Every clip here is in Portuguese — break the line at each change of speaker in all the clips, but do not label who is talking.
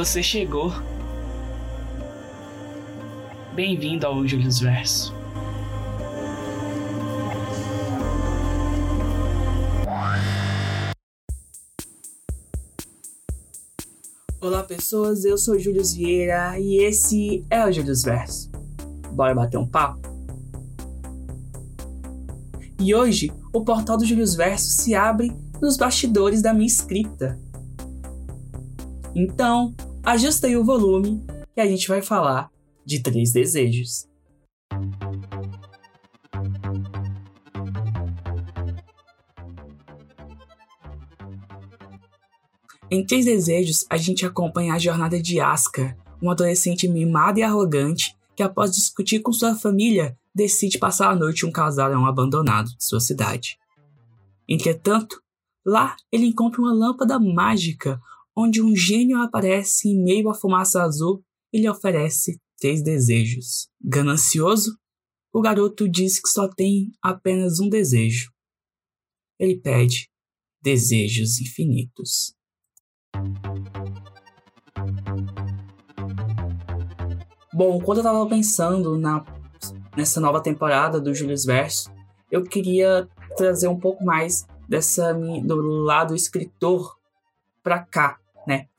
você chegou. Bem-vindo ao Július Verso. Olá pessoas, eu sou Júlio Vieira e esse é o Júlio Verso. Bora bater um papo? E hoje o portal do Júlio Verso se abre nos bastidores da minha escrita. Então, ajusta aí o volume que a gente vai falar de três desejos. Em Três Desejos, a gente acompanha a jornada de Aska, um adolescente mimado e arrogante que, após discutir com sua família, decide passar a noite em um casarão abandonado de sua cidade. Entretanto, lá ele encontra uma lâmpada mágica onde um gênio aparece em meio à fumaça azul e lhe oferece três desejos. Ganancioso, o garoto diz que só tem apenas um desejo. Ele pede desejos infinitos. Bom, quando eu tava pensando na, nessa nova temporada do Julius Verso, eu queria trazer um pouco mais dessa do lado escritor para cá?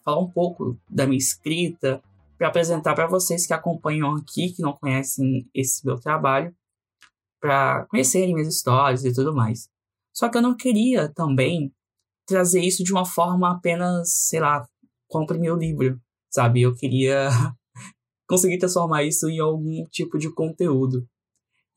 Falar um pouco da minha escrita, para apresentar para vocês que acompanham aqui, que não conhecem esse meu trabalho, para conhecerem minhas histórias e tudo mais. Só que eu não queria também trazer isso de uma forma apenas, sei lá, compre o livro, sabe? Eu queria conseguir transformar isso em algum tipo de conteúdo.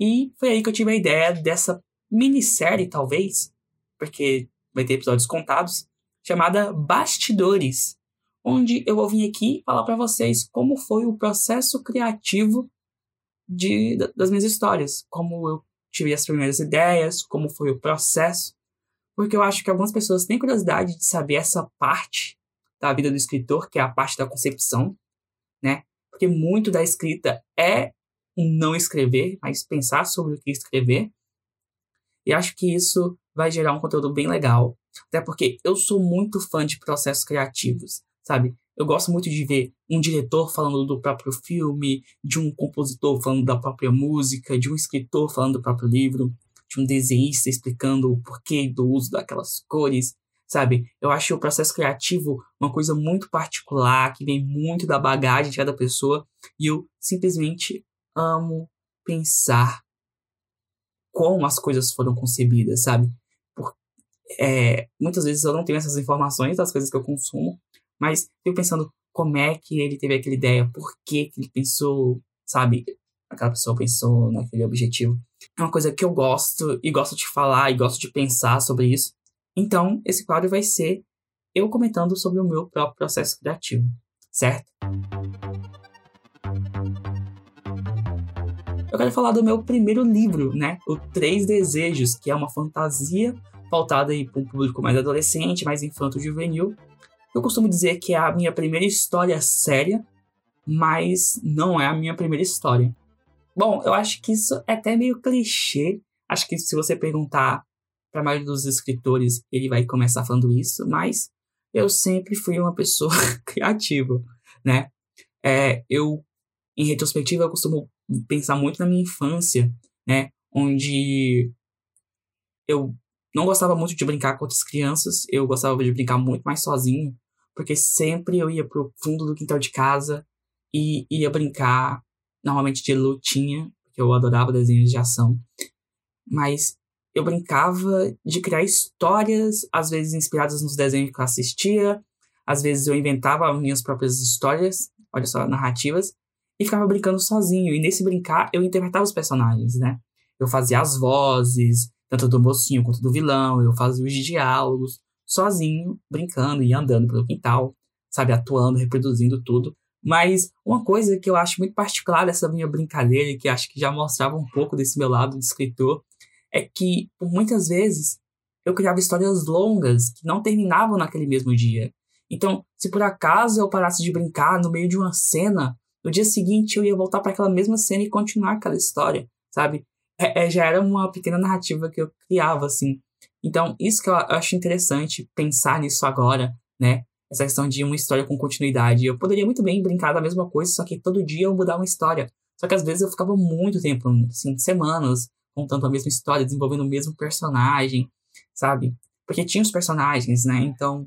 E foi aí que eu tive a ideia dessa minissérie, talvez, porque vai ter episódios contados, chamada Bastidores, onde eu vou vir aqui falar para vocês como foi o processo criativo de, das minhas histórias, como eu tive as primeiras ideias, como foi o processo, porque eu acho que algumas pessoas têm curiosidade de saber essa parte da vida do escritor, que é a parte da concepção, né? Porque muito da escrita é não escrever, mas pensar sobre o que escrever. E acho que isso vai gerar um conteúdo bem legal. Até porque eu sou muito fã de processos criativos, sabe? Eu gosto muito de ver um diretor falando do próprio filme, de um compositor falando da própria música, de um escritor falando do próprio livro de um desenhista explicando o porquê do uso daquelas cores, sabe? Eu acho o processo criativo uma coisa muito particular, que vem muito da bagagem de cada pessoa, e eu simplesmente amo pensar como as coisas foram concebidas, sabe? Por, é, muitas vezes eu não tenho essas informações das coisas que eu consumo, mas fico pensando como é que ele teve aquela ideia, por que, que ele pensou, sabe? Aquela pessoa pensou naquele objetivo. É uma coisa que eu gosto e gosto de falar e gosto de pensar sobre isso. Então, esse quadro vai ser eu comentando sobre o meu próprio processo criativo, certo? Eu quero falar do meu primeiro livro, né? O Três Desejos, que é uma fantasia pautada aí para um público mais adolescente, mais infanto-juvenil. Eu costumo dizer que é a minha primeira história séria, mas não é a minha primeira história. Bom, eu acho que isso é até meio clichê. Acho que se você perguntar para a maioria dos escritores, ele vai começar falando isso, mas eu sempre fui uma pessoa criativa, né? É, eu, em retrospectiva, eu costumo pensar muito na minha infância, né? Onde eu não gostava muito de brincar com outras crianças, eu gostava de brincar muito mais sozinho, porque sempre eu ia pro fundo do quintal de casa e ia brincar normalmente de lutinha, porque eu adorava desenhos de ação. Mas eu brincava de criar histórias, às vezes inspiradas nos desenhos que eu assistia, às vezes eu inventava minhas próprias histórias, olha só, narrativas, e ficava brincando sozinho. E nesse brincar, eu interpretava os personagens, né? Eu fazia as vozes, tanto do mocinho quanto do vilão, eu fazia os diálogos, sozinho, brincando e andando pelo quintal, sabe, atuando, reproduzindo tudo. Mas uma coisa que eu acho muito particular dessa minha brincadeira, e que acho que já mostrava um pouco desse meu lado de escritor, é que, muitas vezes, eu criava histórias longas que não terminavam naquele mesmo dia. Então, se por acaso eu parasse de brincar no meio de uma cena, no dia seguinte eu ia voltar para aquela mesma cena e continuar aquela história, sabe? É, é, já era uma pequena narrativa que eu criava, assim. Então, isso que eu acho interessante pensar nisso agora, né? essa questão de uma história com continuidade. Eu poderia muito bem brincar da mesma coisa, só que todo dia eu mudar uma história. Só que às vezes eu ficava muito tempo, assim, semanas, contando a mesma história, desenvolvendo o mesmo personagem, sabe? Porque tinha os personagens, né? Então,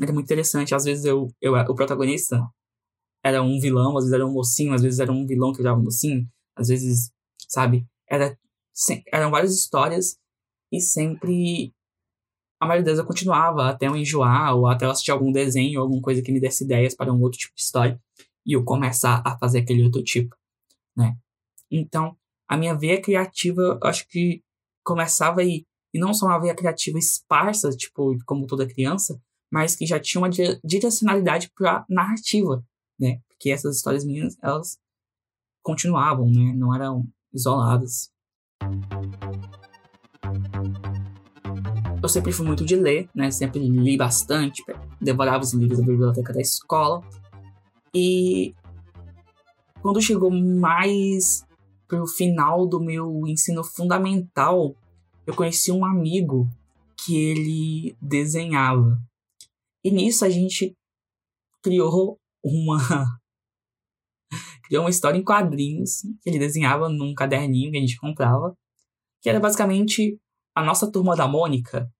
era muito interessante. Às vezes eu, eu o protagonista era um vilão, às vezes era um mocinho, às vezes era um vilão que virava um mocinho, às vezes, sabe? Era, eram várias histórias e sempre a maioria delas eu continuava até eu enjoar ou até eu assistir algum desenho, alguma coisa que me desse ideias para um outro tipo de história e eu começar a fazer aquele outro tipo, né? Então, a minha veia criativa, acho que começava aí, e não só uma veia criativa esparsa, tipo, como toda criança, mas que já tinha uma direcionalidade para narrativa, né? Porque essas histórias minhas, elas continuavam, né? Não eram isoladas eu sempre fui muito de ler, né? Sempre li bastante, devorava os livros da biblioteca da escola. E quando chegou mais pro final do meu ensino fundamental, eu conheci um amigo que ele desenhava. E nisso a gente criou uma criou uma história em quadrinhos que ele desenhava num caderninho que a gente comprava, que era basicamente a nossa turma da Mônica,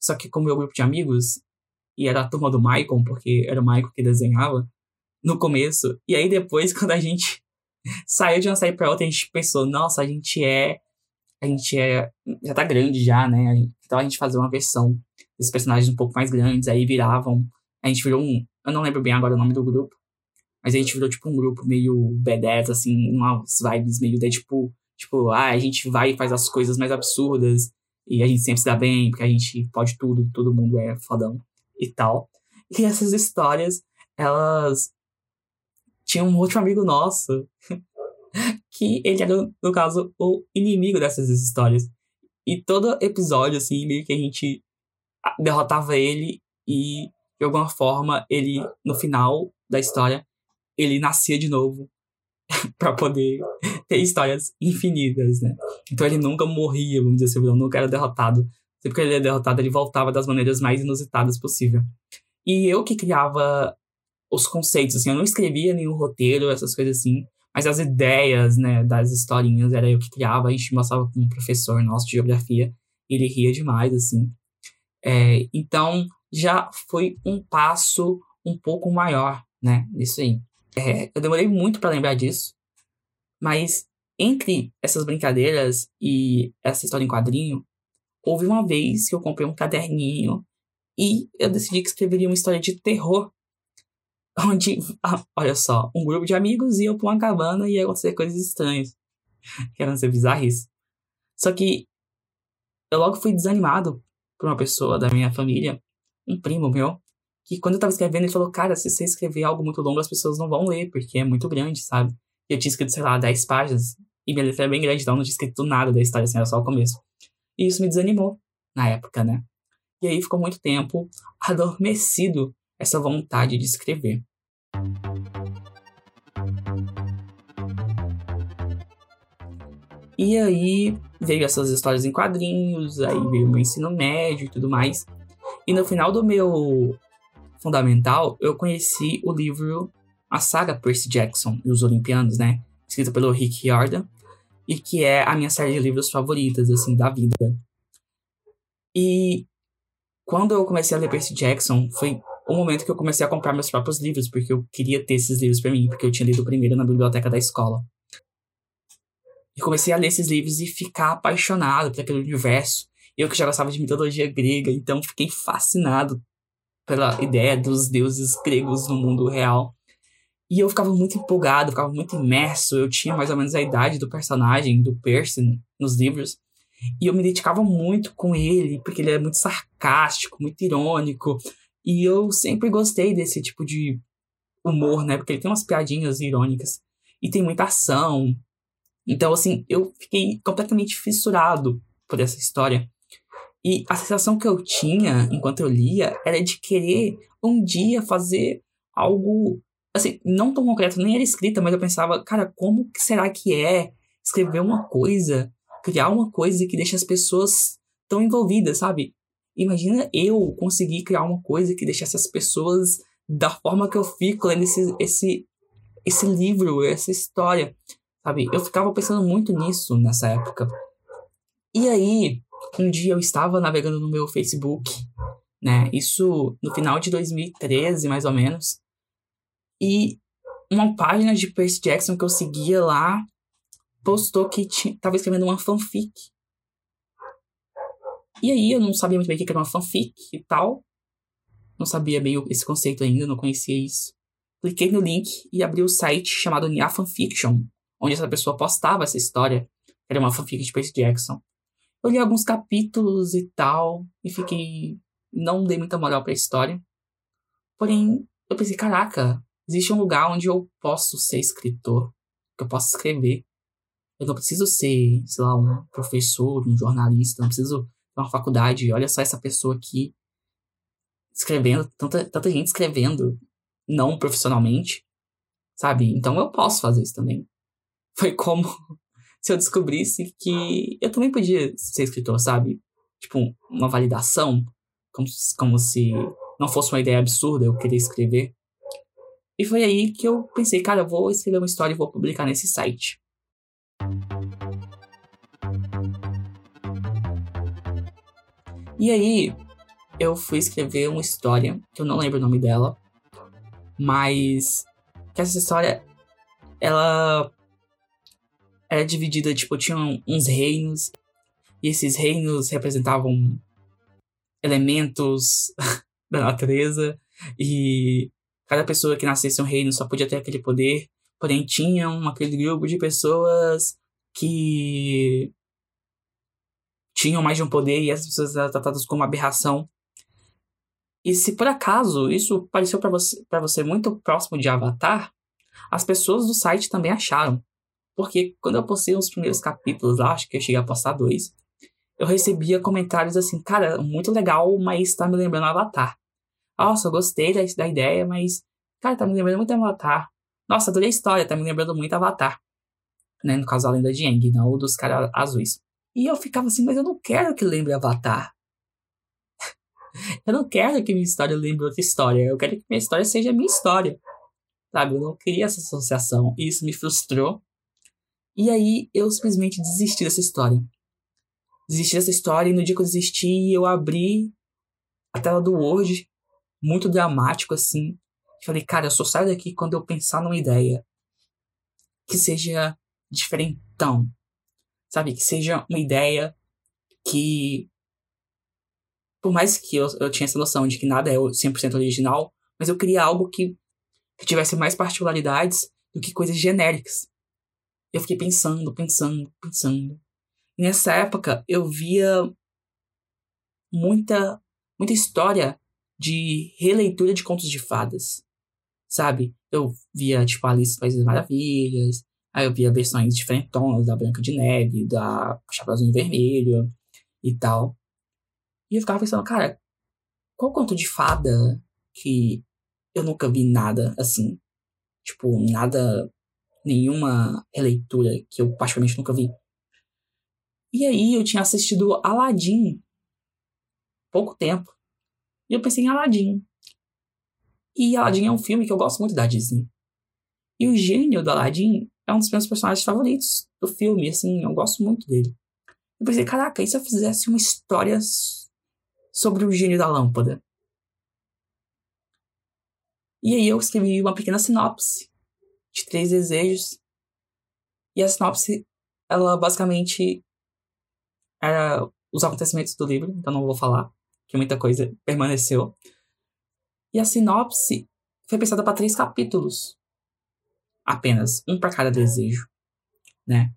só que com o meu grupo de amigos, e era a turma do Michael, porque era o Michael que desenhava, no começo, e aí depois, quando a gente saiu de uma série pra outra, a gente pensou, nossa, a gente é. A gente é. Já tá grande já, né? Então a gente fazer uma versão desses personagens um pouco mais grandes, aí viravam. A gente virou um. Eu não lembro bem agora o nome do grupo. Mas a gente virou tipo um grupo meio B10, assim, umas vibes meio de tipo Tipo, ah, a gente vai e faz as coisas mais absurdas e a gente sempre se dá bem, porque a gente pode tudo, todo mundo é fodão e tal. E essas histórias, elas tinham um outro amigo nosso que ele era, no caso, o inimigo dessas histórias. E todo episódio, assim, meio que a gente derrotava ele e, de alguma forma, ele, no final da história, ele nascia de novo para poder ter histórias infinitas, né? Então ele nunca morria, vamos dizer assim, ele nunca era derrotado. Sempre que ele era derrotado, ele voltava das maneiras mais inusitadas possível. E eu que criava os conceitos, assim, eu não escrevia nenhum roteiro, essas coisas assim, mas as ideias, né, das historinhas era eu que criava, a gente mostrava com um professor nosso de geografia, ele ria demais, assim. É, então, já foi um passo um pouco maior, né, nisso aí. É, eu demorei muito para lembrar disso, mas entre essas brincadeiras e essa história em quadrinho, houve uma vez que eu comprei um caderninho e eu decidi que escreveria uma história de terror. Onde, ah, olha só, um grupo de amigos ia pra uma cabana e ia acontecer coisas estranhas. Que eram ser bizarris. Só que eu logo fui desanimado por uma pessoa da minha família, um primo meu, que quando eu tava escrevendo, ele falou: Cara, se você escrever algo muito longo, as pessoas não vão ler, porque é muito grande, sabe? eu tinha escrito, sei lá, 10 páginas, e minha letra é bem grande, então eu não tinha escrito nada da história, assim, era só o começo. E isso me desanimou na época, né? E aí ficou muito tempo adormecido essa vontade de escrever. E aí veio essas histórias em quadrinhos, aí veio o meu ensino médio e tudo mais. E no final do meu fundamental, eu conheci o livro a saga Percy Jackson e os Olimpianos, né? Escrita pelo Rick Riordan, e que é a minha série de livros favoritas, assim, da vida. E quando eu comecei a ler Percy Jackson, foi o momento que eu comecei a comprar meus próprios livros, porque eu queria ter esses livros para mim, porque eu tinha lido o primeiro na biblioteca da escola. E comecei a ler esses livros e ficar apaixonado por aquele universo. Eu que já gostava de mitologia grega, então fiquei fascinado pela ideia dos deuses gregos no mundo real. E eu ficava muito empolgado, ficava muito imerso. Eu tinha mais ou menos a idade do personagem, do Percy, nos livros. E eu me identificava muito com ele, porque ele é muito sarcástico, muito irônico. E eu sempre gostei desse tipo de humor, né? Porque ele tem umas piadinhas irônicas. E tem muita ação. Então, assim, eu fiquei completamente fissurado por essa história. E a sensação que eu tinha enquanto eu lia era de querer um dia fazer algo assim, não tão concreto, nem era escrita, mas eu pensava, cara, como será que é escrever uma coisa, criar uma coisa que deixa as pessoas tão envolvidas, sabe? Imagina eu conseguir criar uma coisa que deixasse as pessoas da forma que eu fico lendo esse, esse, esse livro, essa história, sabe? Eu ficava pensando muito nisso nessa época. E aí, um dia eu estava navegando no meu Facebook, né? Isso no final de 2013, mais ou menos. E uma página de Percy Jackson que eu seguia lá postou que estava escrevendo uma fanfic e aí eu não sabia muito bem o que era uma fanfic e tal. Não sabia meio esse conceito ainda, não conhecia isso. Cliquei no link e abri o site chamado Nia Fanfiction, onde essa pessoa postava essa história. Era uma fanfic de Percy Jackson. Eu li alguns capítulos e tal, e fiquei. Não dei muita moral pra história. Porém, eu pensei, caraca, existe um lugar onde eu posso ser escritor, que eu posso escrever. Eu não preciso ser, sei lá, um professor, um jornalista, não preciso uma faculdade, olha só essa pessoa aqui escrevendo, tanta, tanta gente escrevendo, não profissionalmente, sabe? Então eu posso fazer isso também. Foi como se eu descobrisse que eu também podia ser escritor, sabe? Tipo, uma validação, como, como se não fosse uma ideia absurda eu querer escrever. E foi aí que eu pensei, cara, eu vou escrever uma história e vou publicar nesse site. E aí, eu fui escrever uma história, que eu não lembro o nome dela, mas que essa história, ela era dividida, tipo, tinha uns reinos, e esses reinos representavam elementos da natureza, e cada pessoa que nascesse um reino só podia ter aquele poder, porém tinham aquele grupo de pessoas que tinham mais de um poder e essas pessoas eram tratadas como aberração. E se por acaso isso pareceu para você, você muito próximo de Avatar, as pessoas do site também acharam. Porque quando eu postei os primeiros capítulos lá, acho que eu cheguei a postar dois, eu recebia comentários assim, cara, muito legal, mas tá me lembrando Avatar. Nossa, eu gostei da, da ideia, mas, cara, tá me lembrando muito Avatar. Nossa, adorei a história, tá me lembrando muito Avatar. Né, no caso, a lenda de Aang, não dos caras azuis. E eu ficava assim, mas eu não quero que lembre Avatar. eu não quero que minha história lembre outra história. Eu quero que minha história seja minha história. Sabe? Eu não queria essa associação. E isso me frustrou. E aí eu simplesmente desisti dessa história. Desisti dessa história e no dia que eu desisti, eu abri a tela do Word, muito dramático assim. Falei, cara, eu só saio daqui quando eu pensar numa ideia que seja diferentão, sabe? Que seja uma ideia que. Por mais que eu, eu tinha essa noção de que nada é 100% original, mas eu queria algo que, que tivesse mais particularidades do que coisas genéricas. Eu fiquei pensando, pensando, pensando. E nessa época eu via muita, muita história de releitura de contos de fadas, sabe? Eu via, tipo, Alice no País das Maravilhas, Aí eu via versões diferentonas da Branca de Neve, da Chapeuzinho Vermelho e tal. E eu ficava pensando, cara, qual conto de fada que eu nunca vi nada assim? Tipo, nada, nenhuma releitura que eu praticamente nunca vi. E aí eu tinha assistido Aladdin pouco tempo. E eu pensei em Aladdin. E Aladdin é um filme que eu gosto muito da Disney. E o gênio do Aladdin é um dos meus personagens favoritos do filme, assim, eu gosto muito dele. Eu pensei, caraca, e se eu fizesse uma história sobre o gênio da lâmpada? E aí eu escrevi uma pequena sinopse de três desejos. E a sinopse, ela basicamente era os acontecimentos do livro, então não vou falar, que muita coisa permaneceu. E a sinopse foi pensada para três capítulos apenas um para cada desejo, né?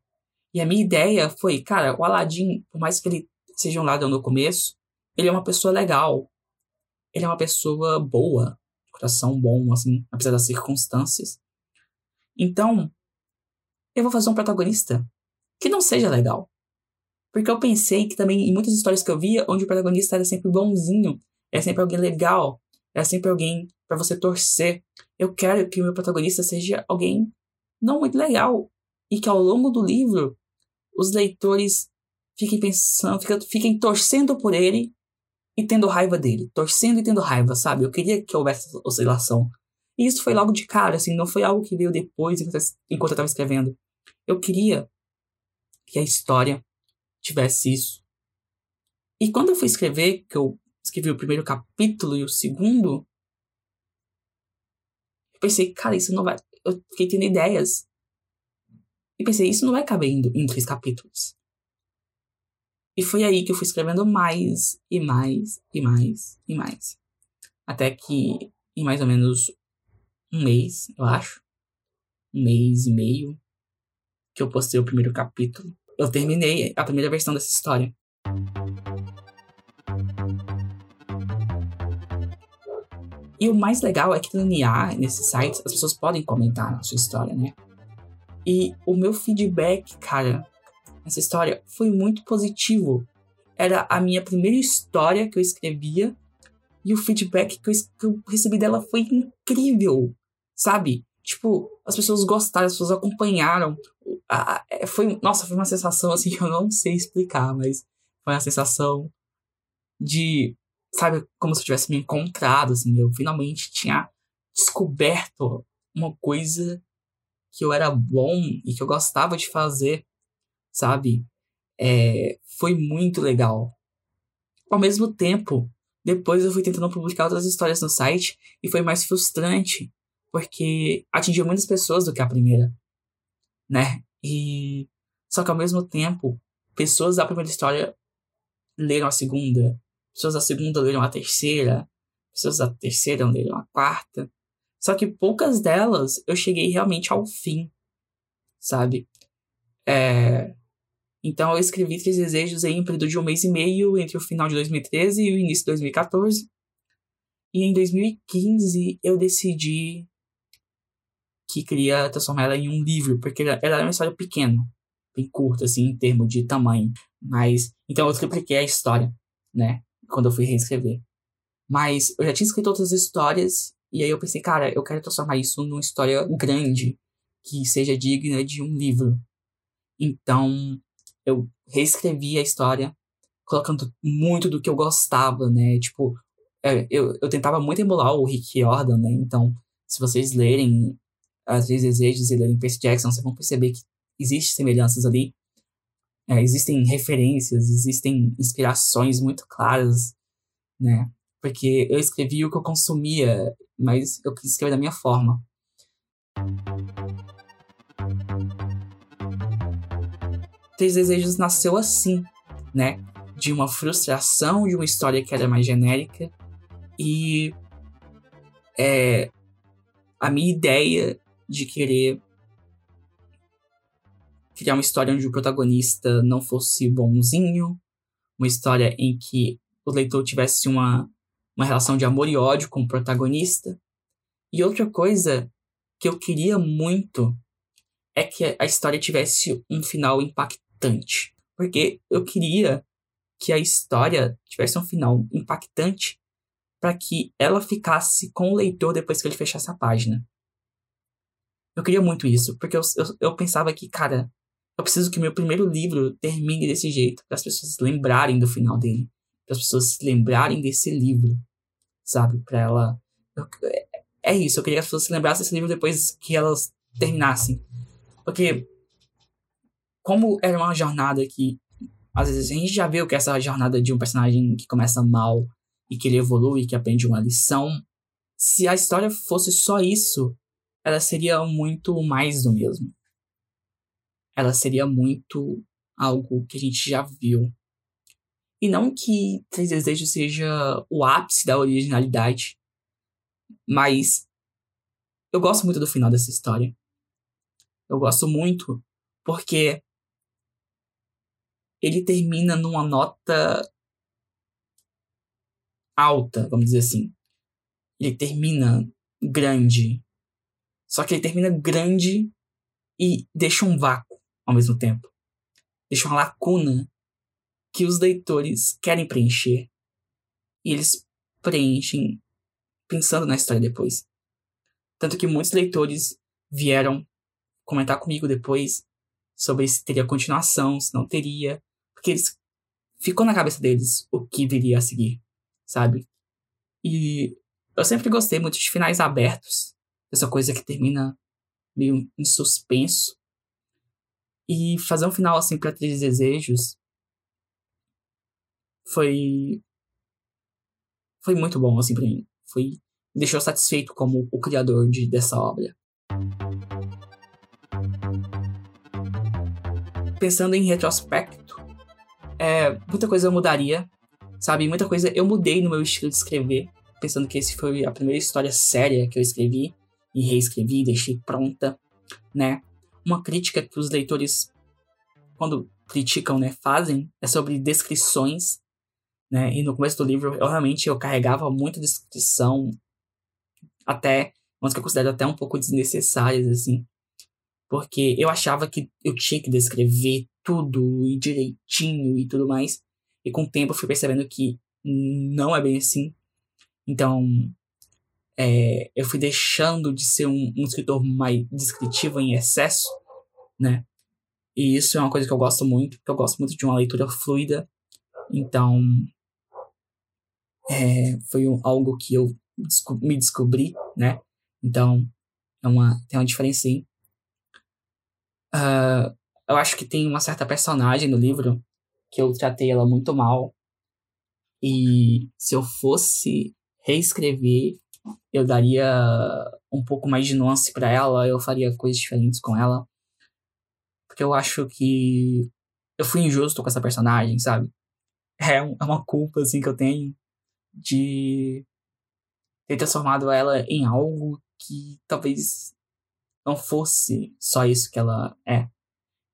E a minha ideia foi, cara, o Aladdin, por mais que ele seja um ladrão no começo, ele é uma pessoa legal. Ele é uma pessoa boa, coração bom, assim, apesar das circunstâncias. Então, eu vou fazer um protagonista que não seja legal. Porque eu pensei que também, em muitas histórias que eu via, onde o protagonista era sempre bonzinho, era sempre alguém legal, era sempre alguém para você torcer. Eu quero que o meu protagonista seja alguém não muito legal e que ao longo do livro os leitores fiquem pensando, fiquem, torcendo por ele e tendo raiva dele, torcendo e tendo raiva, sabe? Eu queria que houvesse oscilação. E isso foi logo de cara, assim, não foi algo que veio depois enquanto eu estava escrevendo. Eu queria que a história tivesse isso. E quando eu fui escrever, que eu escrevi o primeiro capítulo e o segundo, eu pensei, cara, isso não vai. Eu fiquei tendo ideias. E pensei, isso não vai caber em, três capítulos. E foi aí que eu fui escrevendo mais e mais e mais e mais. Até que em mais ou menos um mês, eu acho, um mês e meio, que eu postei o primeiro capítulo, eu terminei a primeira versão dessa história. E o mais legal é que no NIA, nesses sites, as pessoas podem comentar na sua história, né? E o meu feedback, cara, nessa história foi muito positivo. Era a minha primeira história que eu escrevia e o feedback que eu recebi dela foi incrível, sabe? Tipo, as pessoas gostaram, as pessoas acompanharam. É, foi, nossa, foi uma sensação assim que eu não sei explicar, mas foi uma sensação de, sabe, como se eu tivesse me encontrado, assim, eu finalmente tinha descoberto uma coisa que eu era bom e que eu gostava de fazer, sabe? É, foi muito legal. Ao mesmo tempo, depois eu fui tentando publicar outras histórias no site e foi mais frustrante, porque atingiu muitas pessoas do que a primeira, né? E só que ao mesmo tempo, pessoas da primeira história leram a segunda, pessoas da segunda leram a terceira, pessoas da terceira leram a quarta. Só que poucas delas eu cheguei realmente ao fim, sabe? É... Então eu escrevi Três Desejos em um período de um mês e meio entre o final de 2013 e o início de 2014. E em 2015 eu decidi que queria transformar ela em um livro, porque ela era uma história pequena, bem curta, assim, em termos de tamanho. Mas, então eu tripliquei a história, né, quando eu fui reescrever. Mas eu já tinha escrito outras histórias, e aí eu pensei, cara, eu quero transformar isso numa história grande, que seja digna de um livro. Então, eu reescrevi a história, colocando muito do que eu gostava, né, tipo, é, eu, eu tentava muito emular o Rick Jordan, né, então, se vocês lerem às vezes desejos e Percy Jackson, vocês vão perceber que existem semelhanças ali. É, existem referências, existem inspirações muito claras, né? Porque eu escrevi o que eu consumia, mas eu quis escrever da minha forma. Três Desejos nasceu assim, né? De uma frustração de uma história que era mais genérica e é, a minha ideia de querer criar uma história onde o protagonista não fosse bonzinho, uma história em que o leitor tivesse uma, uma relação de amor e ódio com o protagonista. E outra coisa que eu queria muito é que a história tivesse um final impactante. Porque eu queria que a história tivesse um final impactante para que ela ficasse com o leitor depois que ele fechasse a página. Eu queria muito isso, porque eu, eu, eu pensava que, cara, eu preciso que meu primeiro livro termine desse jeito, para as pessoas se lembrarem do final dele, para as pessoas se lembrarem desse livro, sabe? Para ela. Eu, é isso, eu queria que as pessoas se lembrassem desse livro depois que elas terminassem. Porque, como era uma jornada que. Às vezes a gente já viu que essa jornada de um personagem que começa mal e que ele evolui, que aprende uma lição. Se a história fosse só isso, ela seria muito mais do mesmo. Ela seria muito algo que a gente já viu. E não que Três Desejos seja o ápice da originalidade, mas eu gosto muito do final dessa história. Eu gosto muito porque ele termina numa nota alta, vamos dizer assim. Ele termina grande, só que ele termina grande e deixa um vácuo ao mesmo tempo. Deixa uma lacuna que os leitores querem preencher. E eles preenchem pensando na história depois. Tanto que muitos leitores vieram comentar comigo depois sobre se teria continuação, se não teria, porque eles ficou na cabeça deles o que viria a seguir. sabe? E eu sempre gostei muito de finais abertos, essa coisa que termina meio em suspenso. E fazer um final assim para Três Desejos foi foi muito bom assim para mim. Foi me deixou satisfeito como o criador de dessa obra. Pensando em retrospecto, é, muita coisa eu mudaria, sabe? Muita coisa eu mudei no meu estilo de escrever, pensando que esse foi a primeira história séria que eu escrevi e reescrevi, deixei pronta, né? Uma crítica que os leitores, quando criticam, né, fazem é sobre descrições, né? E no começo do livro, eu realmente eu carregava muita descrição, até umas que eu considero até um pouco desnecessárias, assim. Porque eu achava que eu tinha que descrever tudo e direitinho e tudo mais. E com o tempo eu fui percebendo que não é bem assim. Então, é, eu fui deixando de ser um, um, escritor mais descritivo em excesso, né? E isso é uma coisa que eu gosto muito, porque eu gosto muito de uma leitura fluida. Então, é, foi um, algo que eu desco me descobri, né? Então, é uma, tem uma diferença aí. Uh, eu acho que tem uma certa personagem no livro que eu tratei ela muito mal. E se eu fosse reescrever, eu daria um pouco mais de nuance para ela, eu faria coisas diferentes com ela. Porque eu acho que eu fui injusto com essa personagem, sabe? É, é uma culpa, assim, que eu tenho de ter transformado ela em algo que talvez não fosse só isso que ela é.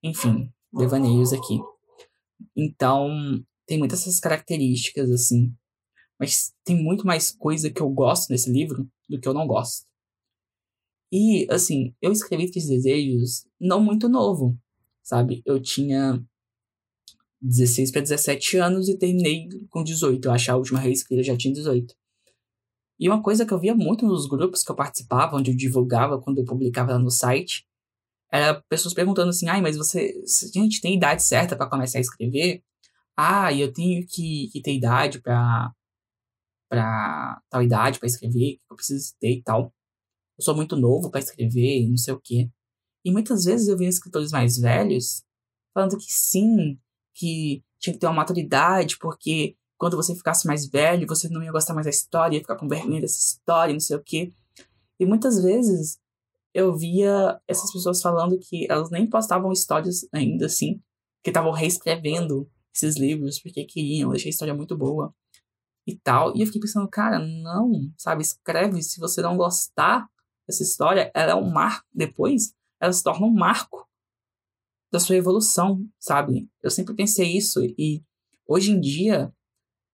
Enfim, devaneios aqui. Então, tem muitas essas características, assim. Mas tem muito mais coisa que eu gosto nesse livro do que eu não gosto. E, assim, eu escrevi Três Desejos não muito novo, sabe? Eu tinha 16 para 17 anos e terminei com 18. Eu acho que a última reescrita já tinha 18. E uma coisa que eu via muito nos grupos que eu participava, onde eu divulgava quando eu publicava lá no site, era pessoas perguntando assim: ai, mas você. A gente tem idade certa para começar a escrever? Ah, eu tenho que, que ter idade para para tal idade para escrever, que eu preciso ter e tal. Eu sou muito novo para escrever, não sei o quê. E muitas vezes eu vi escritores mais velhos falando que sim, que tinha que ter uma maturidade, porque quando você ficasse mais velho, você não ia gostar mais da história, ia ficar com vergonha dessa história, não sei o quê. E muitas vezes eu via essas pessoas falando que elas nem postavam histórias ainda assim, que estavam reescrevendo esses livros porque queriam, deixei a história muito boa e tal. E eu fiquei pensando, cara, não, sabe, escreve, se você não gostar dessa história, ela é um marco, depois ela se torna um marco da sua evolução, sabe? Eu sempre pensei isso e hoje em dia,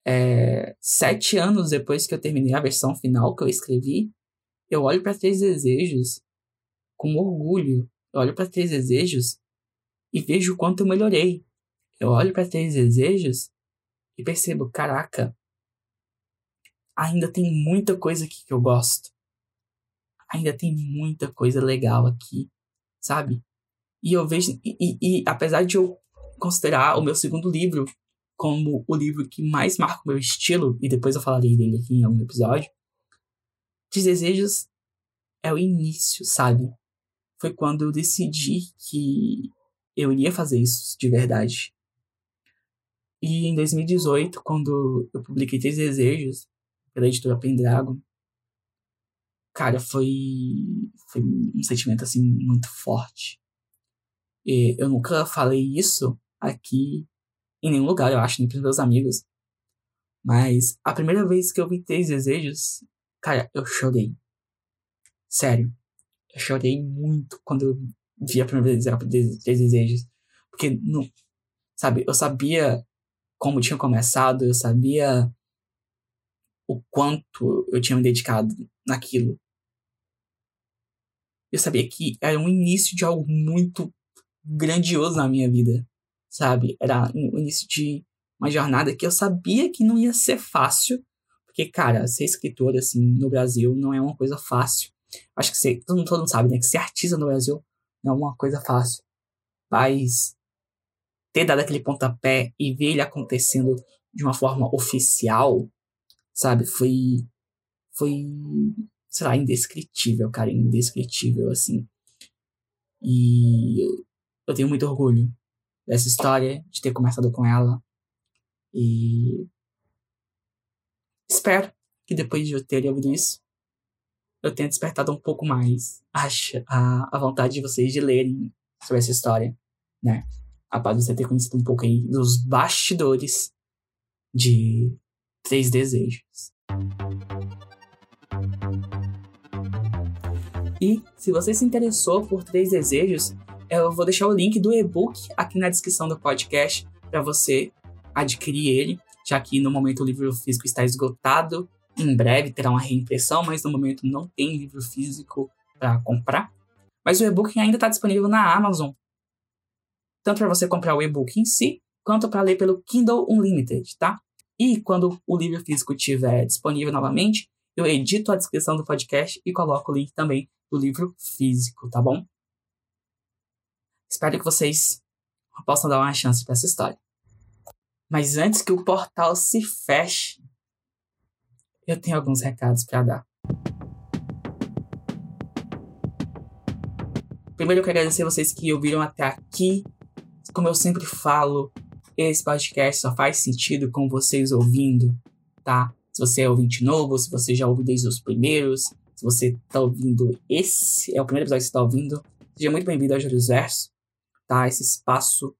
é, sete anos depois que eu terminei a versão final que eu escrevi, eu olho para Três Desejos com orgulho. Eu olho para Três Desejos e vejo o quanto eu melhorei. Eu olho para Três Desejos e percebo, caraca, ainda tem muita coisa aqui que eu gosto. Ainda tem muita coisa legal aqui, sabe? E eu vejo. E, e, e, apesar de eu considerar o meu segundo livro como o livro que mais marca o meu estilo, e depois eu falarei dele aqui em algum episódio, Desejos é o início, sabe? Foi quando eu decidi que eu iria fazer isso de verdade. E em 2018, quando eu publiquei Três Desejos, pela editora Pendragon, cara, foi, foi um sentimento assim muito forte. E eu nunca falei isso aqui em nenhum lugar, eu acho, nem pros meus amigos. Mas a primeira vez que eu vi Três Desejos, cara, eu chorei. Sério. Eu chorei muito quando eu vi a primeira vez Três Desejos. Porque, não, sabe, eu sabia como tinha começado, eu sabia o quanto eu tinha me dedicado naquilo. Eu sabia que era um início de algo muito grandioso na minha vida, sabe? Era o início de uma jornada que eu sabia que não ia ser fácil, porque, cara, ser escritor, assim, no Brasil não é uma coisa fácil. Acho que ser, todo, todo mundo sabe, né? Que ser artista no Brasil não é uma coisa fácil. Mas ter dado aquele pontapé e ver ele acontecendo de uma forma oficial sabe? Foi. Foi. Sei lá, indescritível, cara. Indescritível, assim. E eu tenho muito orgulho dessa história, de ter começado com ela. E. Espero que depois de eu ter ouvido isso, eu tenha despertado um pouco mais a, a, a vontade de vocês de lerem sobre essa história, né? Após você ter conhecido um pouco aí dos bastidores de Três Desejos. E se você se interessou por Três Desejos, eu vou deixar o link do e-book aqui na descrição do podcast para você adquirir ele, já que no momento o livro físico está esgotado. Em breve terá uma reimpressão, mas no momento não tem livro físico para comprar. Mas o e-book ainda está disponível na Amazon, tanto para você comprar o e-book em si, quanto para ler pelo Kindle Unlimited, tá? E quando o livro físico estiver disponível novamente, eu edito a descrição do podcast e coloco o link também do livro físico, tá bom? Espero que vocês possam dar uma chance para essa história. Mas antes que o portal se feche, eu tenho alguns recados para dar. Primeiro eu quero agradecer vocês que ouviram até aqui como eu sempre falo, esse podcast só faz sentido com vocês ouvindo, tá? Se você é ouvinte novo, se você já ouviu desde os primeiros, se você tá ouvindo esse, é o primeiro episódio que você tá ouvindo, seja muito bem-vindo ao Július Verso, tá? Esse espaço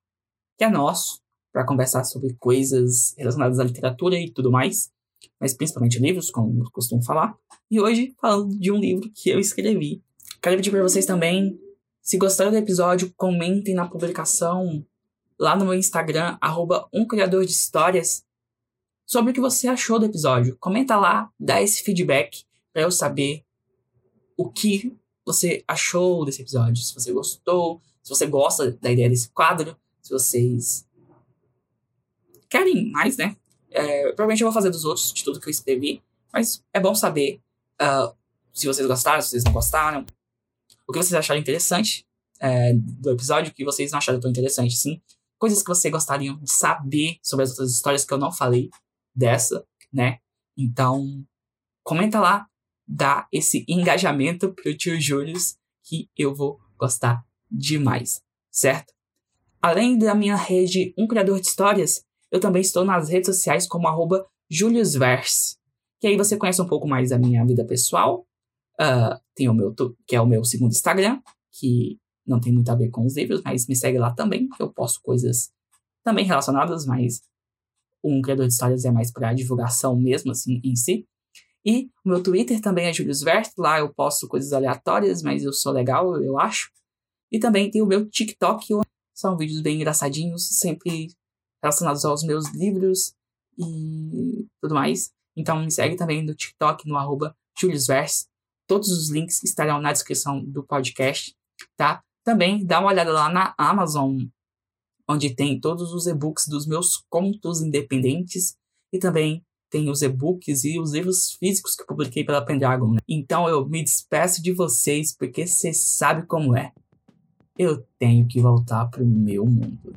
que é nosso para conversar sobre coisas relacionadas à literatura e tudo mais, mas principalmente livros, como eu costumo falar. E hoje, falando de um livro que eu escrevi. Quero pedir para vocês também se gostaram do episódio, comentem na publicação lá no meu Instagram, arroba um criador de histórias, sobre o que você achou do episódio. Comenta lá, dá esse feedback para eu saber o que você achou desse episódio. Se você gostou, se você gosta da ideia desse quadro, se vocês querem mais, né? É, provavelmente eu vou fazer dos outros, de tudo que eu escrevi, mas é bom saber uh, se vocês gostaram, se vocês não gostaram o que vocês acharam interessante é, do episódio, o que vocês não acharam tão interessante, sim. Coisas que vocês gostariam de saber sobre as outras histórias que eu não falei dessa, né? Então, comenta lá, dá esse engajamento pro tio Júlio que eu vou gostar demais, certo? Além da minha rede Um Criador de Histórias, eu também estou nas redes sociais como arroba JuliusVerse, que aí você conhece um pouco mais da minha vida pessoal, Uh, tem o meu, que é o meu segundo Instagram, que não tem muito a ver com os livros, mas me segue lá também, que eu posto coisas também relacionadas, mas um criador de histórias é mais para divulgação mesmo, assim, em si. E o meu Twitter também é Julius Vert, lá eu posto coisas aleatórias, mas eu sou legal, eu acho. E também tem o meu TikTok, são vídeos bem engraçadinhos, sempre relacionados aos meus livros e tudo mais. Então me segue também no TikTok, no arroba JuliusVerse. Todos os links estarão na descrição do podcast, tá? Também dá uma olhada lá na Amazon, onde tem todos os e-books dos meus contos independentes e também tem os e-books e os livros físicos que publiquei pela Pendragon. Né? Então eu me despeço de vocês porque você sabe como é. Eu tenho que voltar pro meu mundo.